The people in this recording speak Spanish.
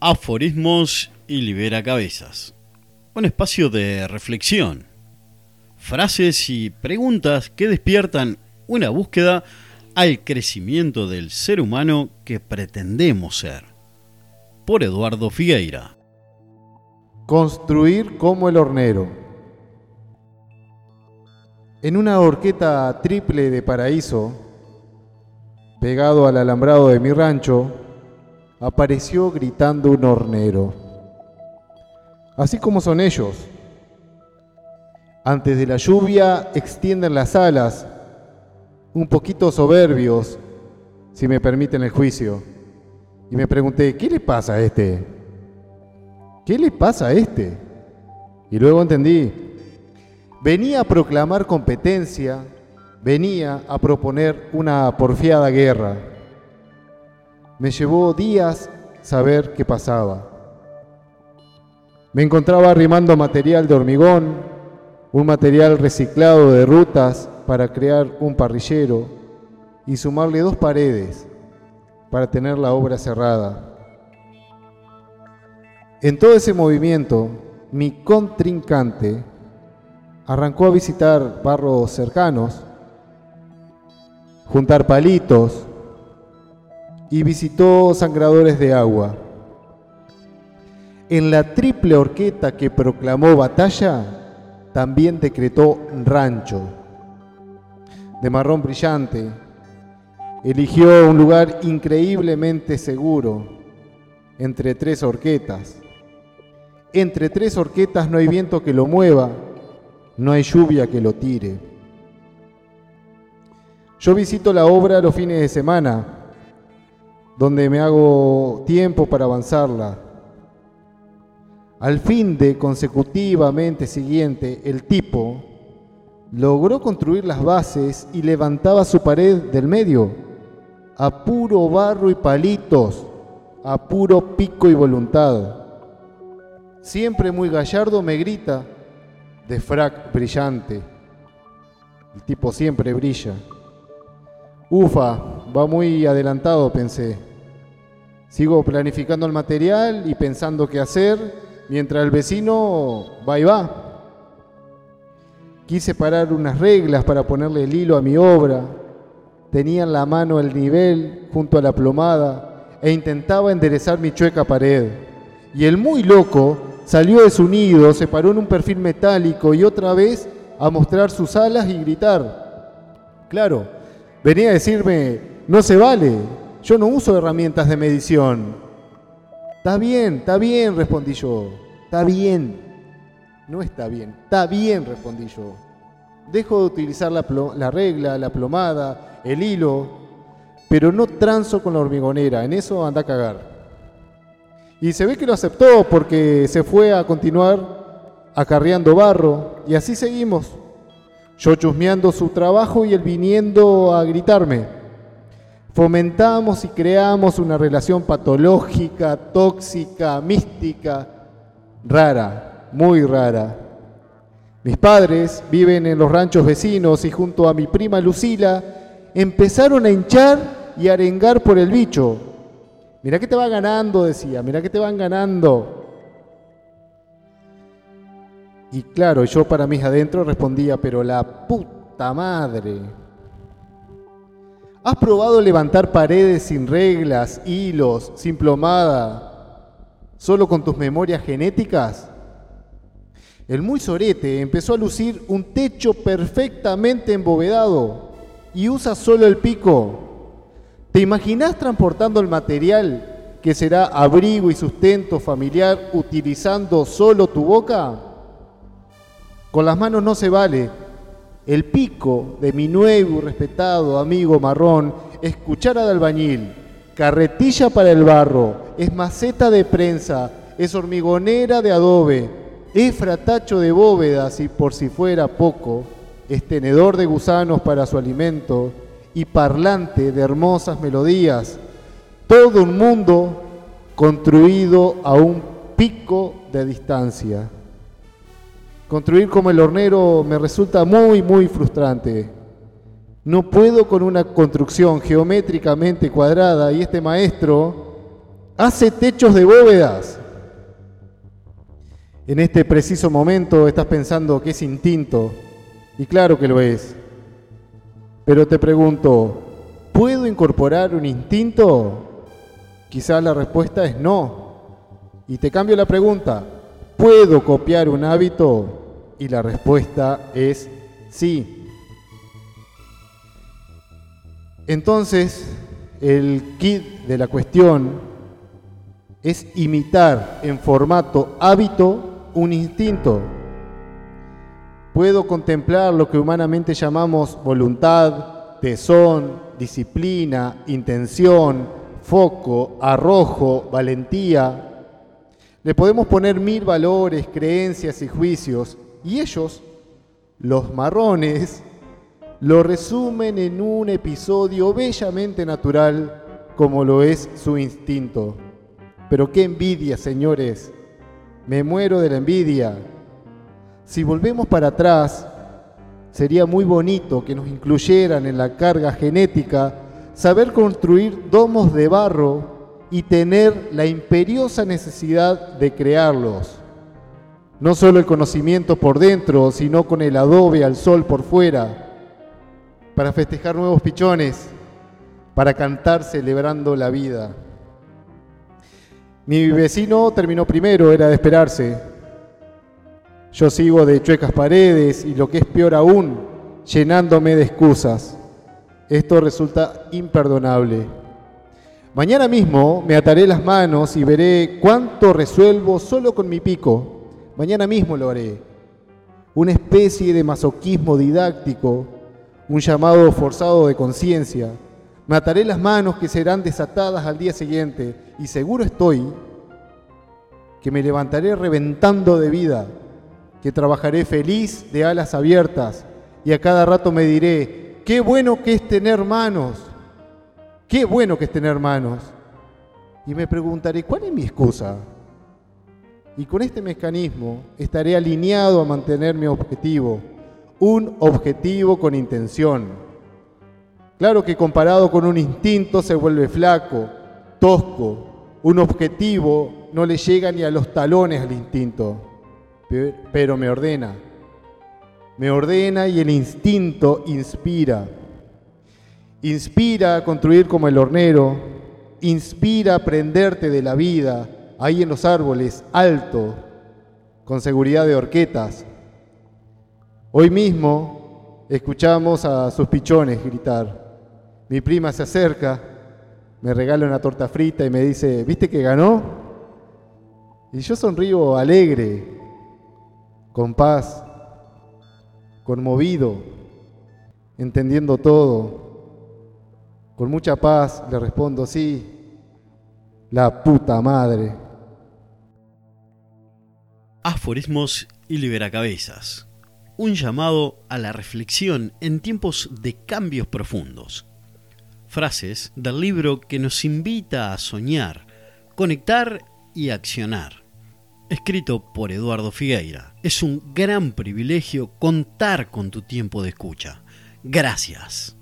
Aforismos y Libera Cabezas. Un espacio de reflexión. Frases y preguntas que despiertan una búsqueda al crecimiento del ser humano que pretendemos ser. Por Eduardo Figueira. Construir como el hornero. En una horqueta triple de paraíso, pegado al alambrado de mi rancho, apareció gritando un hornero. Así como son ellos. Antes de la lluvia extienden las alas, un poquito soberbios, si me permiten el juicio. Y me pregunté, ¿qué le pasa a este? ¿Qué le pasa a este? Y luego entendí, venía a proclamar competencia, venía a proponer una porfiada guerra. Me llevó días saber qué pasaba. Me encontraba arrimando material de hormigón, un material reciclado de rutas para crear un parrillero y sumarle dos paredes para tener la obra cerrada. En todo ese movimiento, mi contrincante arrancó a visitar barros cercanos, juntar palitos, y visitó sangradores de agua. En la triple horqueta que proclamó batalla, también decretó rancho. De marrón brillante, eligió un lugar increíblemente seguro entre tres horquetas. Entre tres horquetas no hay viento que lo mueva, no hay lluvia que lo tire. Yo visito la obra los fines de semana donde me hago tiempo para avanzarla. Al fin de consecutivamente siguiente, el tipo logró construir las bases y levantaba su pared del medio, a puro barro y palitos, a puro pico y voluntad. Siempre muy gallardo me grita, de frac brillante. El tipo siempre brilla. Ufa, va muy adelantado, pensé. Sigo planificando el material y pensando qué hacer, mientras el vecino va y va. Quise parar unas reglas para ponerle el hilo a mi obra. Tenía en la mano el nivel junto a la plomada e intentaba enderezar mi chueca pared. Y el muy loco salió de su nido, se paró en un perfil metálico y otra vez a mostrar sus alas y gritar. Claro, venía a decirme, no se vale, yo no uso herramientas de medición. Está bien, está bien, respondí yo. Está bien. No está bien, está bien, respondí yo. Dejo de utilizar la, la regla, la plomada, el hilo, pero no transo con la hormigonera. En eso anda a cagar. Y se ve que lo aceptó porque se fue a continuar acarreando barro y así seguimos. Yo chusmeando su trabajo y él viniendo a gritarme fomentamos y creamos una relación patológica, tóxica, mística, rara, muy rara. Mis padres viven en los ranchos vecinos y junto a mi prima Lucila empezaron a hinchar y arengar por el bicho. Mirá que te va ganando, decía, mirá que te van ganando. Y claro, yo para mis adentro respondía, pero la puta madre. ¿Has probado levantar paredes sin reglas, hilos, sin plomada, solo con tus memorias genéticas? El muy sorete empezó a lucir un techo perfectamente embovedado y usa solo el pico. ¿Te imaginas transportando el material que será abrigo y sustento familiar utilizando solo tu boca? Con las manos no se vale, el pico de mi nuevo y respetado amigo marrón es cuchara de albañil, carretilla para el barro, es maceta de prensa, es hormigonera de adobe, es fratacho de bóvedas y por si fuera poco, es tenedor de gusanos para su alimento y parlante de hermosas melodías. Todo un mundo construido a un pico de distancia. Construir como el hornero me resulta muy, muy frustrante. No puedo con una construcción geométricamente cuadrada y este maestro hace techos de bóvedas. En este preciso momento estás pensando que es instinto, y claro que lo es. Pero te pregunto, ¿puedo incorporar un instinto? Quizás la respuesta es no. Y te cambio la pregunta, ¿puedo copiar un hábito? Y la respuesta es sí. Entonces, el kit de la cuestión es imitar en formato hábito un instinto. Puedo contemplar lo que humanamente llamamos voluntad, tesón, disciplina, intención, foco, arrojo, valentía. Le podemos poner mil valores, creencias y juicios, y ellos, los marrones, lo resumen en un episodio bellamente natural como lo es su instinto. Pero qué envidia, señores. Me muero de la envidia. Si volvemos para atrás, sería muy bonito que nos incluyeran en la carga genética saber construir domos de barro y tener la imperiosa necesidad de crearlos. No solo el conocimiento por dentro, sino con el adobe al sol por fuera para festejar nuevos pichones, para cantar celebrando la vida. Mi vecino terminó primero, era de esperarse. Yo sigo de chuecas paredes y lo que es peor aún, llenándome de excusas. Esto resulta imperdonable. Mañana mismo me ataré las manos y veré cuánto resuelvo solo con mi pico. Mañana mismo lo haré. Una especie de masoquismo didáctico un llamado forzado de conciencia. Me ataré las manos que serán desatadas al día siguiente y seguro estoy que me levantaré reventando de vida, que trabajaré feliz de alas abiertas y a cada rato me diré, qué bueno que es tener manos, qué bueno que es tener manos. Y me preguntaré, ¿cuál es mi excusa? Y con este mecanismo estaré alineado a mantener mi objetivo un objetivo con intención. Claro que comparado con un instinto se vuelve flaco, tosco. Un objetivo no le llega ni a los talones al instinto, pero me ordena. Me ordena y el instinto inspira. Inspira a construir como el hornero, inspira a aprenderte de la vida, ahí en los árboles, alto, con seguridad de horquetas, Hoy mismo escuchamos a sus pichones gritar. Mi prima se acerca, me regala una torta frita y me dice, ¿viste que ganó? Y yo sonrío alegre, con paz, conmovido, entendiendo todo. Con mucha paz le respondo, sí, la puta madre. Aforismos y liberacabezas un llamado a la reflexión en tiempos de cambios profundos. Frases del libro que nos invita a soñar, conectar y accionar. Escrito por Eduardo Figueira. Es un gran privilegio contar con tu tiempo de escucha. Gracias.